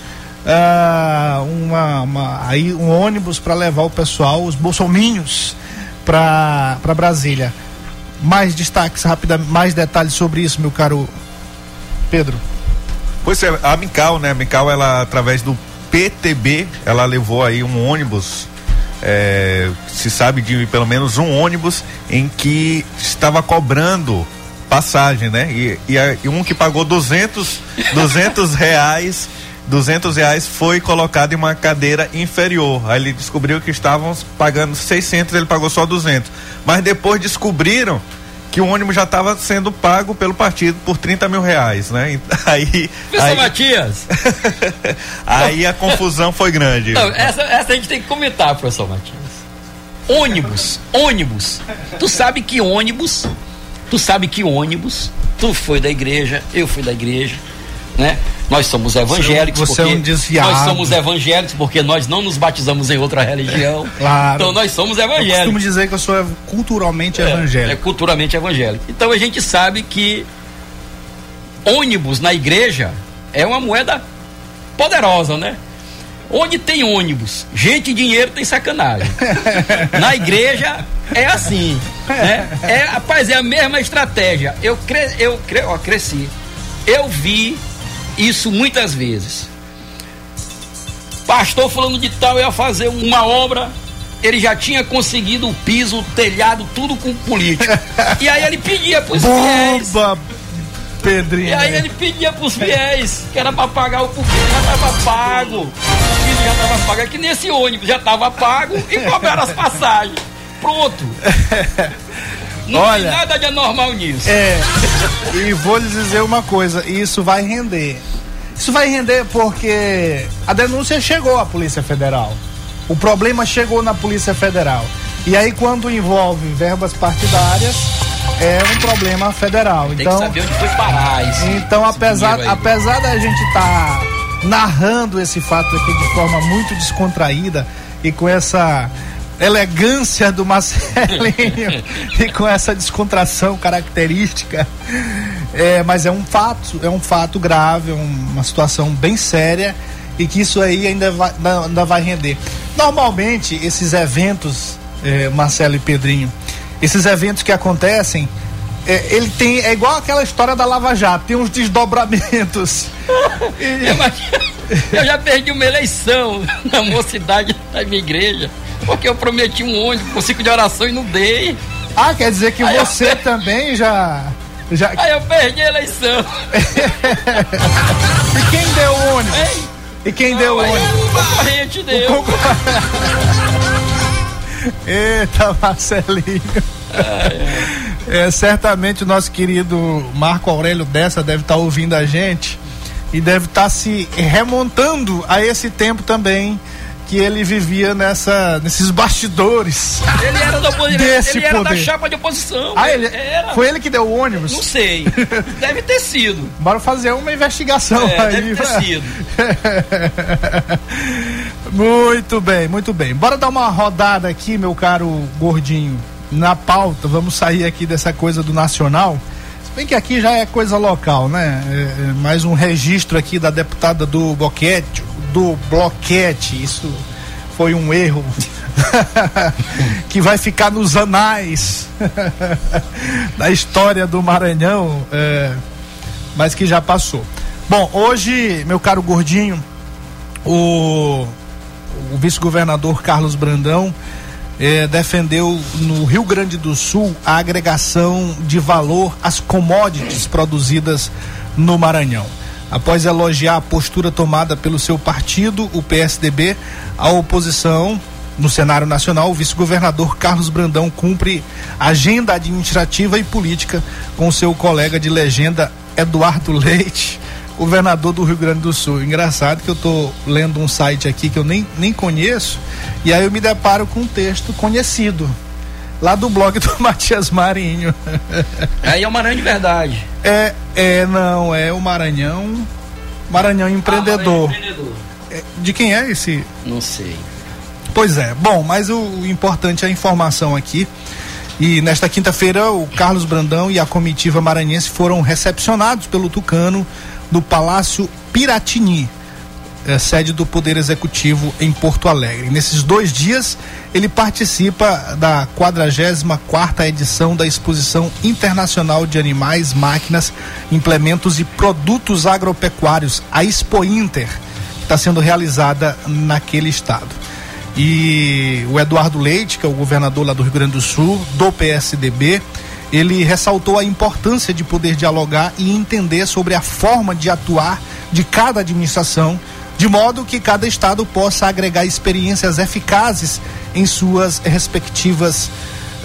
ah, uma, uma- aí um ônibus para levar o pessoal, os bolsominhos, para Brasília. Mais destaques mais detalhes sobre isso, meu caro Pedro. Pois é, a Mical, né? A Mical, ela, através do PTB, ela levou aí um ônibus, é, se sabe de pelo menos um ônibus em que estava cobrando passagem, né? E, e, e um que pagou 200, 200 reais, 200 reais foi colocado em uma cadeira inferior. Aí ele descobriu que estavam pagando 600, ele pagou só 200. Mas depois descobriram que o ônibus já estava sendo pago pelo partido por 30 mil reais, né? Aí, Matias. aí a confusão foi grande. Não, essa, essa a gente tem que comentar, professor Matias. Ônibus, ônibus. Tu sabe que ônibus, tu sabe que ônibus, tu foi da igreja, eu fui da igreja, né? Nós somos evangélicos Você é um porque desviado. nós somos evangélicos porque nós não nos batizamos em outra religião. Claro. Então nós somos Eu evangélicos. costumo dizer que eu sou culturalmente É, evangélico. É culturalmente evangélico. Então a gente sabe que ônibus na igreja é uma moeda poderosa, né? Onde tem ônibus, gente e dinheiro tem sacanagem. na igreja é assim, né? É, rapaz, é a mesma estratégia. Eu, cre, eu cre, ó, cresci. Eu vi isso muitas vezes. Pastor falando de tal ia fazer uma obra, ele já tinha conseguido o piso, o telhado, tudo com político. E aí ele pedia pros fiéis. Bomba, Pedrinho. E aí ele pedia pros fiéis, que era pra pagar o porque já tava pago. O já tava pago. É que nesse ônibus já tava pago e cobraram as passagens. Pronto. Não Olha, tem nada de anormal nisso. É, e vou lhes dizer uma coisa, isso vai render. Isso vai render porque a denúncia chegou à Polícia Federal. O problema chegou na Polícia Federal. E aí quando envolve verbas partidárias, é um problema federal. Tem então, que saber onde foi parar isso. então esse apesar, apesar da gente estar narrando esse fato aqui de forma muito descontraída e com essa elegância do Marcelinho e com essa descontração característica, é, mas é um fato, é um fato grave, é uma situação bem séria e que isso aí ainda vai, ainda vai render. Normalmente esses eventos, é, Marcelo e Pedrinho, esses eventos que acontecem é, ele tem. É igual aquela história da Lava Jato, tem uns desdobramentos. Eu, imagino- eu já perdi uma eleição na mocidade da minha igreja, porque eu prometi um ônibus com ciclo de oração e não dei. Ah, quer dizer que Aí eu- você também já. já... Aí eu perdi a eleição. E quem deu o ônibus? E quem deu o ônibus? o concorrente deu. Concor- Eita, Marcelinho. É, certamente o nosso querido Marco Aurélio Dessa deve estar ouvindo a gente e deve estar se remontando a esse tempo também que ele vivia nessa, nesses bastidores. Ele era, da, oposição, Desse ele era da poder. chapa de oposição. Ah, ele, era. foi ele que deu o ônibus? Não sei. Deve ter sido. Bora fazer uma investigação É, aí. deve ter né? sido. muito bem, muito bem. Bora dar uma rodada aqui, meu caro gordinho, na pauta. Vamos sair aqui dessa coisa do nacional. Se bem que aqui já é coisa local, né? É, é mais um registro aqui da deputada do Boquete, do Bloquete. Isso foi um erro que vai ficar nos anais da história do Maranhão, é, mas que já passou. Bom, hoje, meu caro gordinho, o, o vice-governador Carlos Brandão eh, defendeu no Rio Grande do Sul a agregação de valor às commodities produzidas no Maranhão. Após elogiar a postura tomada pelo seu partido, o PSDB, a oposição No cenário nacional, o vice-governador Carlos Brandão cumpre agenda administrativa e política com seu colega de legenda Eduardo Leite, governador do Rio Grande do Sul. Engraçado que eu estou lendo um site aqui que eu nem, nem conheço, e aí eu me deparo com um texto conhecido, lá do blog do Matias Marinho. Aí é o Maranhão de verdade. É, é, não, é o Maranhão. Maranhão Empreendedor. Ah, Maranhão empreendedor. É, De quem é esse? Não sei. Pois é. Bom, mas o, o importante é a informação aqui. E nesta quinta-feira, o Carlos Brandão e a comitiva maranhense foram recepcionados pelo Tucano no Palácio Piratini, eh, sede do Poder Executivo em Porto Alegre. Nesses dois dias, ele participa da 44 edição da Exposição Internacional de Animais, Máquinas, Implementos e Produtos Agropecuários, a Expo Inter, que está sendo realizada naquele estado. E o Eduardo Leite, que é o governador lá do Rio Grande do Sul, do PSDB, ele ressaltou a importância de poder dialogar e entender sobre a forma de atuar de cada administração, de modo que cada estado possa agregar experiências eficazes em suas respectivas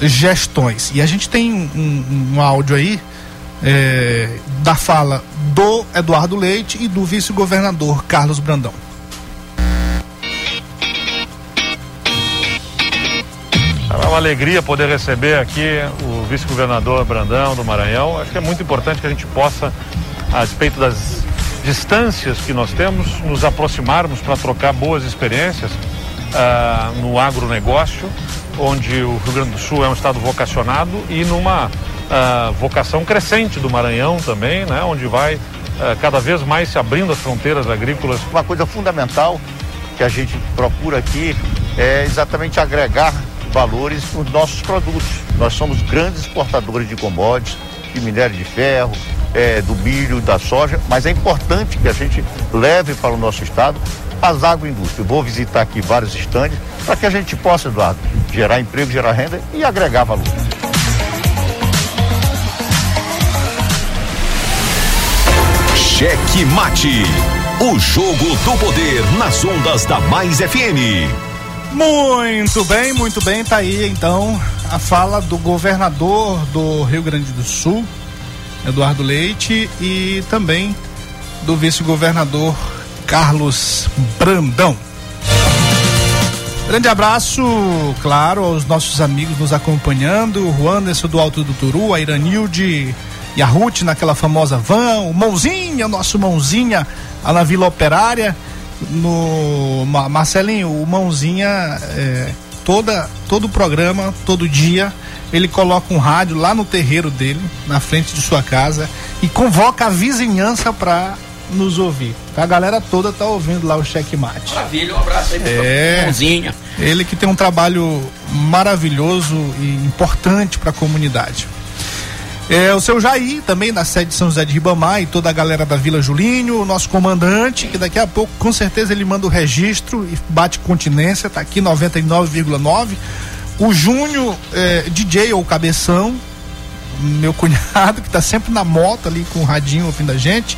gestões. E a gente tem um, um- áudio aí eh, da fala do Eduardo Leite e do vice-governador Carlos Brandão. É uma alegria poder receber aqui o vice-governador Brandão do Maranhão. Acho que é muito importante que a gente possa, a respeito das distâncias que nós temos, nos aproximarmos para trocar boas experiências ah, no agronegócio, onde o Rio Grande do Sul é um estado vocacionado e numa ah, vocação crescente do Maranhão também, né, onde vai ah, cada vez mais se abrindo as fronteiras agrícolas Uma coisa fundamental que a gente procura aqui é exatamente agregar valores nos nossos produtos. Nós somos grandes exportadores de commodities, de minério de ferro, eh, do milho, da soja, mas é importante que a gente leve para o nosso estado as agroindústrias. Vou visitar aqui vários estandes para que a gente possa, Eduardo, gerar emprego, gerar renda e agregar valor. Cheque Mate. O jogo do poder nas ondas da Mais FM. Muito bem, muito bem, tá aí então a fala do governador do Rio Grande do Sul, Eduardo Leite, e também do vice-governador Carlos Brandão. Grande abraço, claro, aos nossos amigos nos acompanhando, o Anderson do Alto do Turu, a Iranilde e a Ruth naquela famosa van, o Mãozinha, nosso Mãozinha, lá na Vila Operária, no Ma- Marcelinho, o Mãozinha, é, toda, todo o programa, todo dia, ele coloca um rádio lá no terreiro dele, na frente de sua casa, e convoca a vizinhança para nos ouvir. A galera toda tá ouvindo lá o checkmate. Maravilha, um abraço aí É. Mãozinha. Ele que tem um trabalho maravilhoso e importante para a comunidade. É, o seu Jair, também da sede de São José de Ribamar e toda a galera da Vila Julinho, o nosso comandante, que daqui a pouco com certeza ele manda o registro e bate continência, tá aqui 99,9. O Júnior, é, DJ ou Cabeção, meu cunhado, que tá sempre na moto ali com o radinho ouvindo a gente.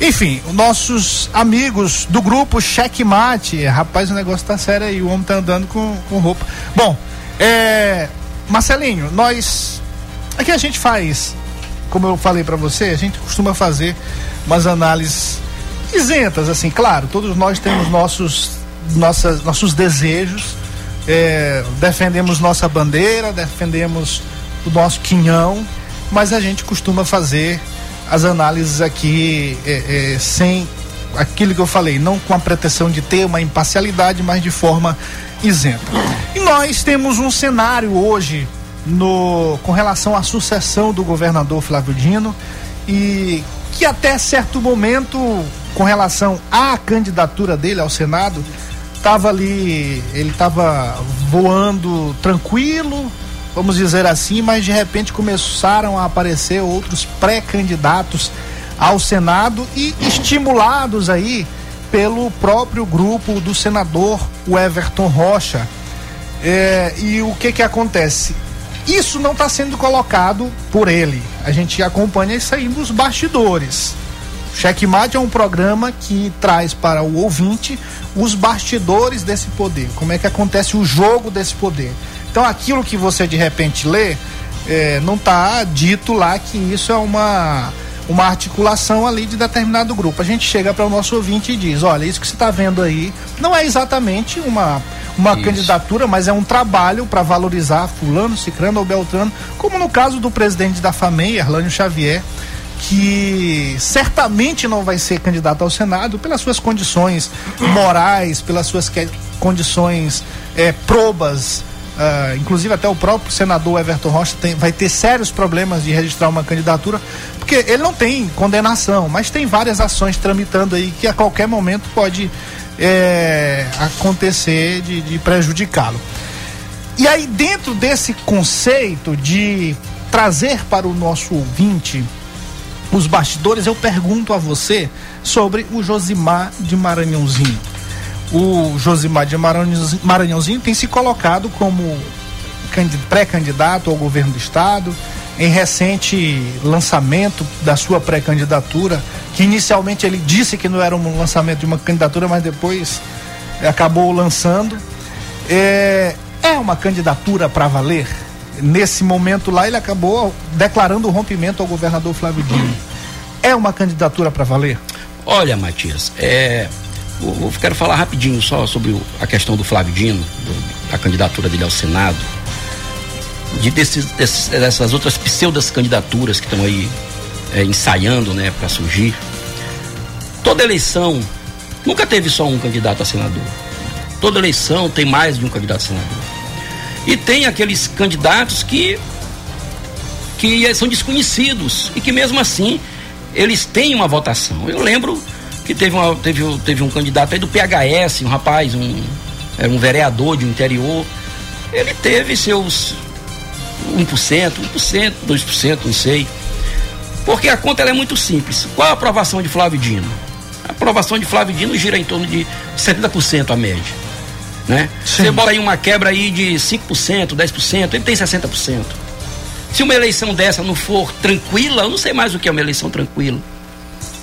Enfim, os nossos amigos do grupo Checkmate. Rapaz, o negócio tá sério aí, o homem tá andando com, com roupa. Bom, é. Marcelinho, nós. Aqui a gente faz, como eu falei pra você, a gente costuma fazer umas análises isentas, assim, claro, todos nós temos nossos, nossas, nossos desejos, é, defendemos nossa bandeira, defendemos o nosso quinhão, mas a gente costuma fazer as análises aqui é, é, sem aquilo que eu falei, não com a pretensão de ter uma imparcialidade, mas de forma isenta. E nós temos um cenário hoje no, com relação à sucessão do governador Flávio Dino e que até certo momento, com relação à candidatura dele ao Senado, estava ali, ele estava voando tranquilo, vamos dizer assim, mas de repente começaram a aparecer outros pré-candidatos ao Senado e estimulados aí pelo próprio grupo do senador o Everton Rocha. É, e o que que acontece? Isso não está sendo colocado por ele. A gente acompanha isso aí nos bastidores. Checkmate é um programa que traz para o ouvinte os bastidores desse poder, como é que acontece o jogo desse poder. Então aquilo que você de repente lê, é, não está dito lá que isso é uma uma articulação ali de determinado grupo. A gente chega para o nosso ouvinte e diz: olha, isso que você está vendo aí não é exatamente uma, uma Isso. candidatura, mas é um trabalho para valorizar Fulano, Cicrano ou Beltrano, como no caso do presidente da FAMEI, Erlânio Xavier, que certamente não vai ser candidato ao Senado pelas suas condições morais, pelas suas condições eh, probas. ah, inclusive até o próprio senador Everton Rocha tem- vai ter sérios problemas de registrar uma candidatura, porque ele não tem condenação, mas tem várias ações tramitando aí que a qualquer momento pode eh, acontecer de, de prejudicá-lo. E aí, dentro desse conceito de trazer para o nosso ouvinte os bastidores, eu pergunto a você sobre o Josimar de Maranhãozinho. O Josimar de Maranhãozinho, tem se colocado como candi- pré-candidato ao governo do estado. Em recente lançamento da sua pré-candidatura, que inicialmente ele disse que não era um lançamento de uma candidatura, mas depois acabou lançando. É, é uma candidatura para valer? Nesse momento lá, ele acabou declarando o rompimento ao governador Flávio Dino. É uma candidatura para valer? Olha, Matias, é, eu, quero falar rapidinho só sobre a questão do Flávio Dino, do- da candidatura dele ao Senado, de desses, desses- dessas outras pseudas candidaturas que estão aí é, ensaiando, né, para surgir. Toda eleição nunca teve só um candidato a senador. Toda eleição tem mais de um candidato a senador. E tem aqueles candidatos que que são desconhecidos e que mesmo assim eles têm uma votação. Eu lembro que teve, uma, teve, teve um candidato aí do PHS, um rapaz, um, era um vereador de um interior. Ele teve seus 1%, 1%, 2%, não sei. Porque a conta é muito simples. Qual a aprovação de Flávio Dino? A aprovação de Flávio Dino gira em torno de 70% a média. Né? Você bota aí uma quebra aí de 5%, 10%, ele tem 60%. Se uma eleição dessa não for tranquila, eu não sei mais o que é uma eleição tranquila.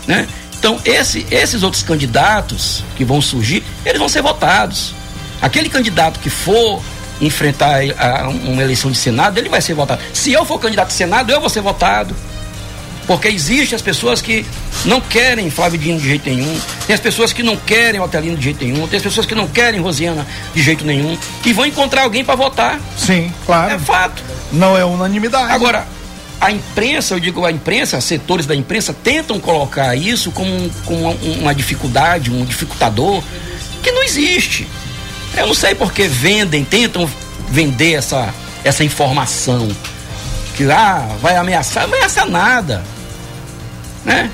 Né? Então, esse- esses outros candidatos que vão surgir, eles vão ser votados. Aquele candidato que for enfrentar a- uma eleição de Senado, ele vai ser votado. Se eu for candidato de Senado, eu vou ser votado. Porque existem as pessoas que não querem Flávio Dino de jeito nenhum, tem as pessoas que não querem Otelino de jeito nenhum, tem as pessoas que não querem Rosiana de jeito nenhum, e vão encontrar alguém para votar. Sim, claro. É fato. Não é unanimidade. Agora, a imprensa, eu digo a imprensa, setores da imprensa tentam colocar isso como, como um- uma dificuldade, um dificultador, que não existe. Eu não sei porque vendem, tentam vender essa, essa informação. Que ah, vai ameaçar, ameaça nada. Né?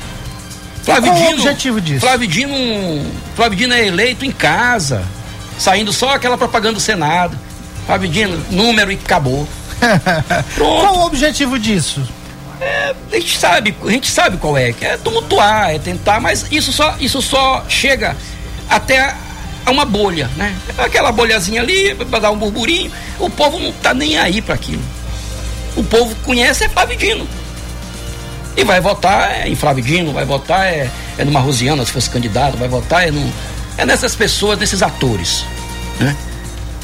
Flávio Qual o Dino, objetivo disso? Flávio Dino, Flávio Dino é eleito em casa, saindo só aquela propaganda do Senado. Flávio Dino, número e acabou. Qual o objetivo disso? A gente sabe, a gente sabe qual é, que é tumultuar, é tentar, mas isso só, isso só chega até a, uma bolha, né? Aquela bolhazinha ali, para dar um burburinho, o povo não tá nem aí para aquilo. O povo conhece é Flávio Dino. E vai votar em Flávio Dino, vai votar é, é numa Rosiana, se fosse candidato, vai votar é, num, é nessas pessoas, nesses atores, né?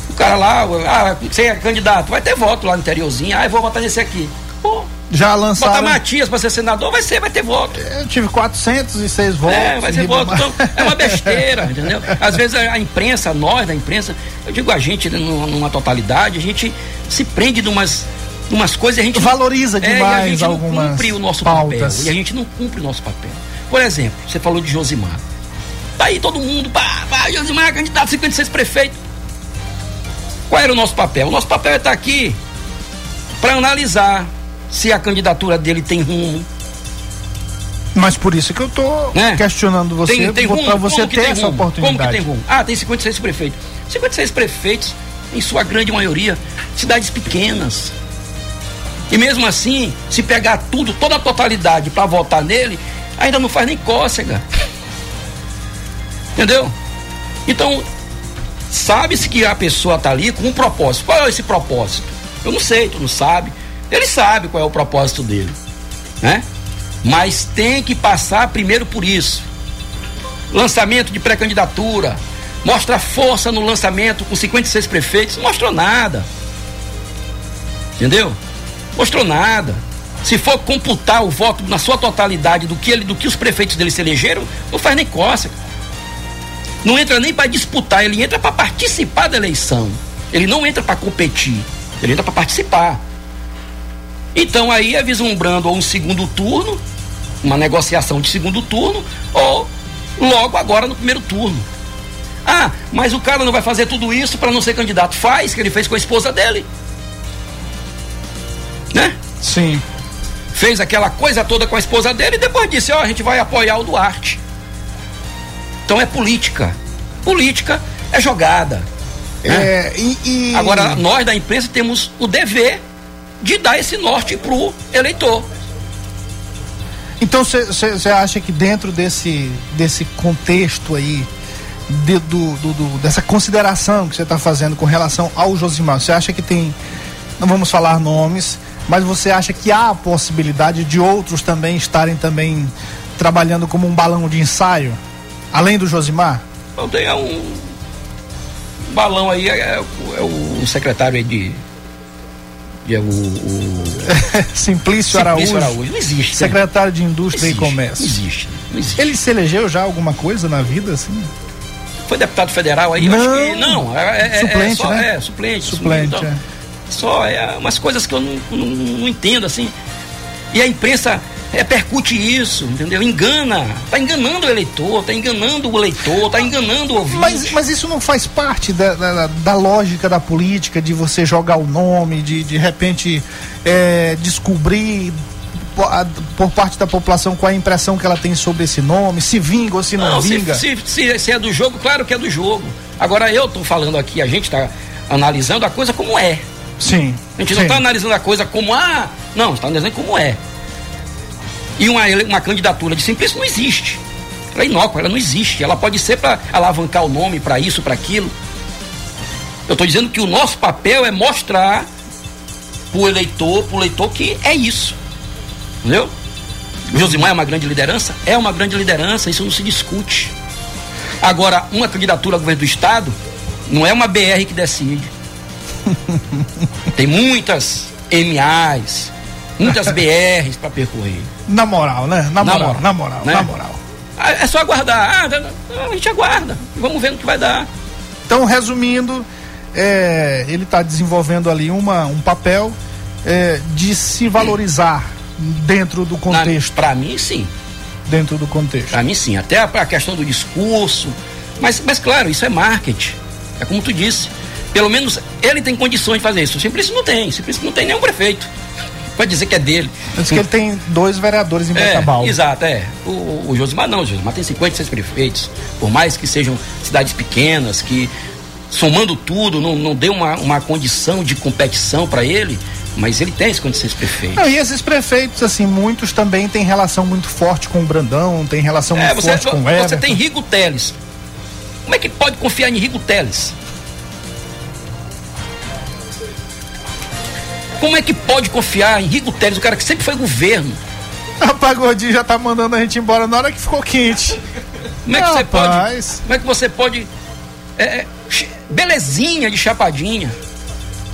O cara lá, ah, você é candidato, vai ter voto lá no interiorzinho, ah, eu vou votar nesse aqui. Pô, Já Botar lançaram. Matias pra ser senador, vai ser, vai ter voto. Eu tive 406 votos. É, vai ser voto. Então, é uma besteira, entendeu? Às vezes a, imprensa, nós da imprensa, eu digo a gente né, numa, totalidade, a gente se prende de umas, umas coisas a gente não- Valoriza é, a demais gente algumas não cumpre o nosso pautas. papel. E a gente não cumpre o nosso papel. Por exemplo, você falou de Josimar. Tá aí todo mundo, pá, pá, Josimar, candidato a 56 prefeito. Qual era o nosso papel? O nosso papel é estar aqui para analisar se a candidatura dele tem rumo, Mas por isso que eu tô Né? questionando você, tem, tem rumo? você ter tem essa rumo? oportunidade. Como que tem rumo? Ah, tem 56 prefeitos. 56 prefeitos, em sua grande maioria, cidades pequenas. E mesmo assim, se pegar tudo, toda a totalidade para votar nele, ainda não faz nem cócega. Entendeu? Então, sabe-se que a pessoa tá ali com um propósito. Qual é esse propósito? Eu não sei, tu não sabe. Ele sabe qual é o propósito dele, né? Mas tem que passar primeiro por isso. Lançamento de pré-candidatura. Mostra força no lançamento com 56 prefeitos. Não mostrou nada. Entendeu? Mostrou nada. Se for computar o voto na sua totalidade do que, ele, do que os prefeitos dele se elegeram, não faz nem coça. Não entra nem para disputar, ele entra para participar da eleição. Ele não entra para competir, ele entra para participar. Então aí é vislumbrando ou um segundo turno, uma negociação de segundo turno, ou logo agora no primeiro turno. Ah, mas o cara não vai fazer tudo isso para não ser candidato. Faz, que ele fez com a esposa dele. Sim. Fez aquela coisa toda com a esposa dele e depois disse: Ó, a gente vai apoiar o Duarte. Então é política. Política é jogada. né? É, e, e- Agora, nós da imprensa temos o dever de dar esse norte pro eleitor. Então você acha que dentro desse, desse contexto aí, de- do, do- do- dessa consideração que você está fazendo com relação ao Josimar, você acha que tem, não vamos falar nomes, mas você acha que há a possibilidade de outros também estarem também trabalhando como um balão de ensaio, além do Josimar? Então tem um balão aí, é, é o- é secretário aí de. é o, o Simplício Araújo, Araújo. Não existe. secretário de Indústria Existe, e Comércio. Não existe, não existe. Ele se elegeu já alguma coisa na vida, assim? Foi deputado federal aí? Eu Não. acho que não. É, é- é Suplente, só, né? É, suplente. Suplente, então, é. Só é umas coisas que eu não, não, não entendo, assim. E a imprensa repercute isso, entendeu? Engana. Tá enganando o eleitor, tá enganando o eleitor, tá enganando o ouvinte. Mas, mas isso não faz parte da, da, da lógica da política, de você jogar o nome, de de repente é, descobrir por parte da população qual é a impressão que ela tem sobre esse nome, se vinga ou se não, Não, vinga. se, se, se é do jogo, claro que é do jogo. Agora eu tô falando aqui, a gente tá analisando a coisa como é. Sim. A gente não sim. está analisando a coisa como, ah, não, está analisando como é. E uma, uma candidatura de simplício não existe. Ela é inócua, ela não existe. Ela pode ser para alavancar o nome, para isso, para aquilo. Eu estou dizendo que o nosso papel é mostrar para o eleitor, para o eleitor que é isso. Entendeu? Josimar é uma grande liderança? É uma grande liderança, isso não se discute. Agora, uma candidatura ao governo do Estado não é uma BR que decide. Tem muitas MAs, muitas BRs para percorrer. Na moral, né? Na Na moral, moral, na moral, né? na moral. Ah, É só aguardar. Ah, a gente aguarda. Vamos ver no que vai dar. Então, resumindo, é, ele está desenvolvendo ali uma, um papel é, de se valorizar dentro do contexto. Para mim, sim. Dentro do contexto. Para mim, sim. Até a, a questão do discurso. Mas, mas, claro, isso é marketing. É como tu disse. Pelo menos ele tem condições de fazer isso. O Simplício não tem. O Simplício não tem nenhum prefeito. Pode dizer que é dele. Diz que ele tem dois vereadores em É, Bacabal. exato, é. O, o Josimar não, o Josimar tem 56 prefeitos. Por mais que sejam cidades pequenas, que somando tudo, não, não dê uma, uma condição de competição para ele, mas ele tem as condições de prefeito. Não, e esses prefeitos, assim, muitos também têm relação muito forte com o Brandão, tem relação É, muito você, forte com o você tem Rigo Teles. Como é que pode confiar em Rigo Teles? Como é que pode confiar em Rigo Teles, o cara que sempre foi governo? Rapaz, Gordinho já tá mandando a gente embora na hora que ficou quente. Como é que você pode? Como é que você pode? é, é, belezinha de chapadinha.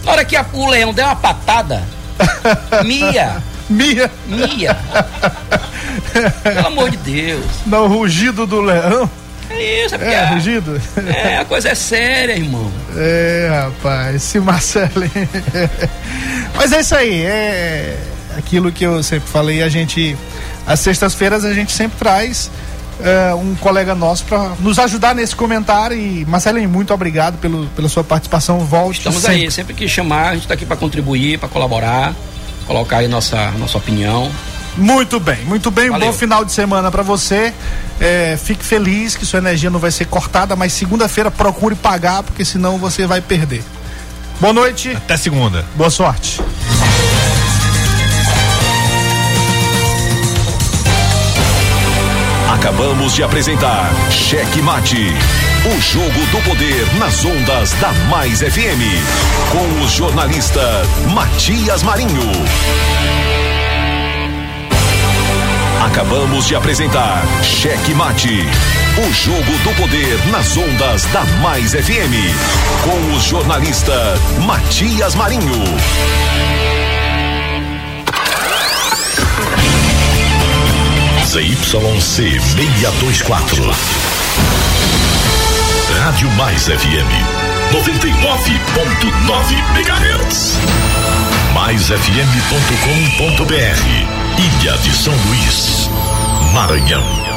Na hora que a- o leão der uma patada, Mia, Mia, Mia. Pelo amor de Deus. dá o rugido do leão. É isso, é porque É, a, rugido? é, a coisa é séria, irmão. É, rapaz, esse Marcelinho. Mas é isso aí, é aquilo que eu sempre falei, a gente. Às sextas-feiras a gente sempre traz é, um colega nosso para nos ajudar nesse comentário. E, Marcelinho, muito obrigado pelo, pela sua participação. Volte Estamos sempre. aí, sempre que chamar, a gente está aqui para contribuir, para colaborar, colocar aí nossa, nossa opinião. Muito bem, muito bem. Um Valeu. bom final de semana para você. É, fique feliz que sua energia não vai ser cortada, mas segunda-feira procure pagar, porque senão você vai perder. Boa noite, Até segunda. boa sorte. Acabamos de apresentar Cheque Mate. O jogo do poder nas ondas da Mais FM. Com o jornalista Matias Marinho. Acabamos de apresentar Cheque Mate. O jogo do poder nas ondas da Mais FM. Com o jornalista Matias Marinho. ZYC 624. Rádio Mais FM 99.9 MHz. MaisFM.com.br Ilha de São Luís, Maranhão.